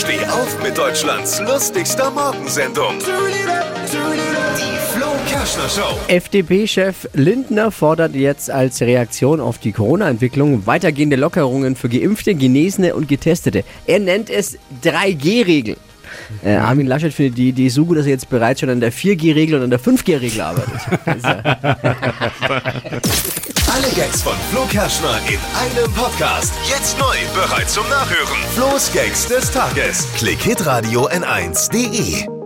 Steh auf mit Deutschlands lustigster Morgensendung. Die. FDP-Chef Lindner fordert jetzt als Reaktion auf die Corona-Entwicklung weitergehende Lockerungen für Geimpfte, Genesene und Getestete. Er nennt es 3G-Regel. Äh, Armin Laschet findet die Idee so gut, dass er jetzt bereits schon an der 4G-Regel und an der 5G-Regel arbeitet. Also, Alle Gags von Flo Kerschner in einem Podcast. Jetzt neu, bereit zum Nachhören. Flo's Gags des Tages. Klick Hitradio N1.de.